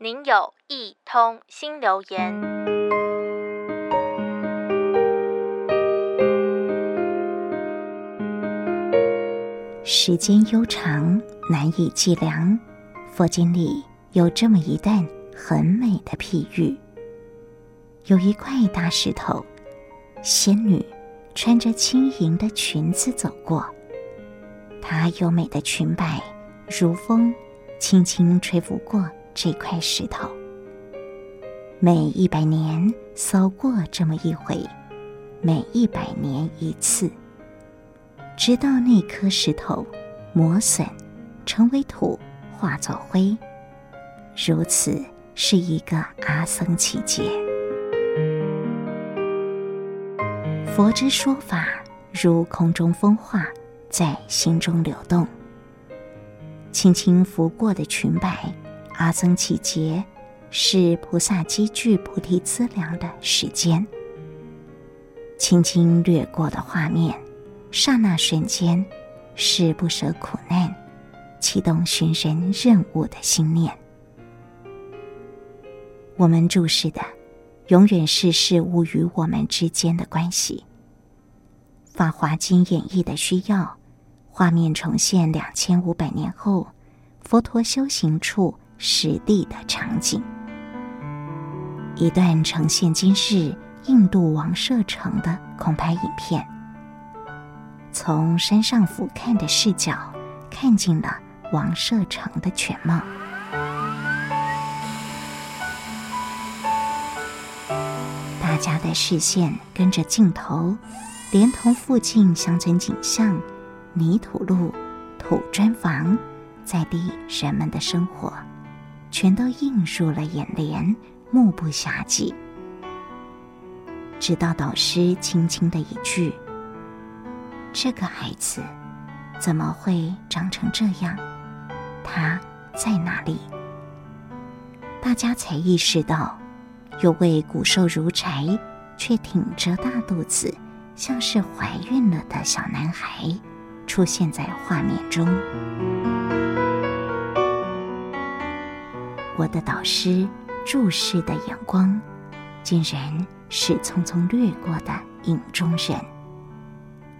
您有一通新留言。时间悠长，难以计量。佛经里有这么一段很美的譬喻：有一块大石头，仙女穿着轻盈的裙子走过，她优美的裙摆如风，轻轻吹拂过。这块石头，每一百年扫过这么一回，每一百年一次，直到那颗石头磨损，成为土，化作灰。如此是一个阿僧只劫。佛之说法，如空中风化，在心中流动，轻轻拂过的裙摆。阿僧只劫是菩萨积聚菩提资粮的时间，轻轻掠过的画面，刹那瞬间是不舍苦难，启动寻人任务的心念。我们注视的，永远是事物与我们之间的关系。《法华经》演绎的需要，画面重现两千五百年后佛陀修行处。实地的场景，一段呈现今日印度王舍城的空拍影片。从山上俯瞰的视角，看尽了王舍城的全貌。大家的视线跟着镜头，连同附近乡村景象、泥土路、土砖房，在地人们的生活。全都映入了眼帘，目不暇接。直到导师轻轻的一句：“这个孩子怎么会长成这样？他在哪里？”大家才意识到，有位骨瘦如柴却挺着大肚子，像是怀孕了的小男孩出现在画面中。我的导师注视的眼光，竟然是匆匆掠过的影中人。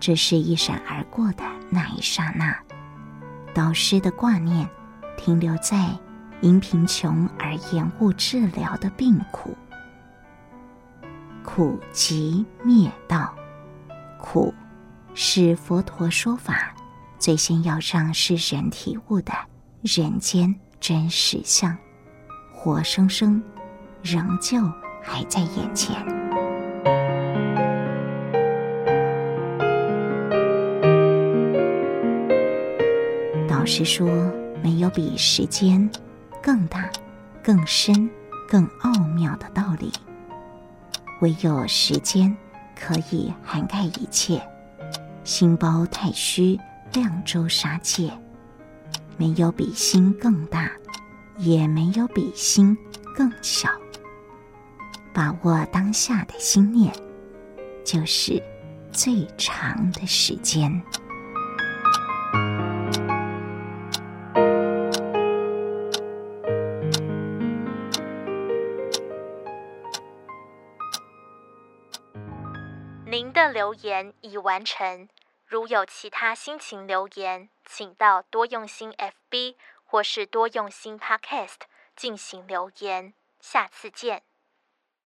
这是一闪而过的那一刹那，导师的挂念停留在因贫穷而延误治疗的病苦。苦集灭道，苦是佛陀说法最先要让世人体悟的人间真实相。活生生，仍旧还在眼前。导师说：“没有比时间更大、更深、更奥妙的道理。唯有时间可以涵盖一切，心包太虚，量周杀戒。没有比心更大。”也没有比心更小。把握当下的心念，就是最长的时间。您的留言已完成。如有其他心情留言，请到多用心 FB。或是多用心 Podcast 进行留言，下次见。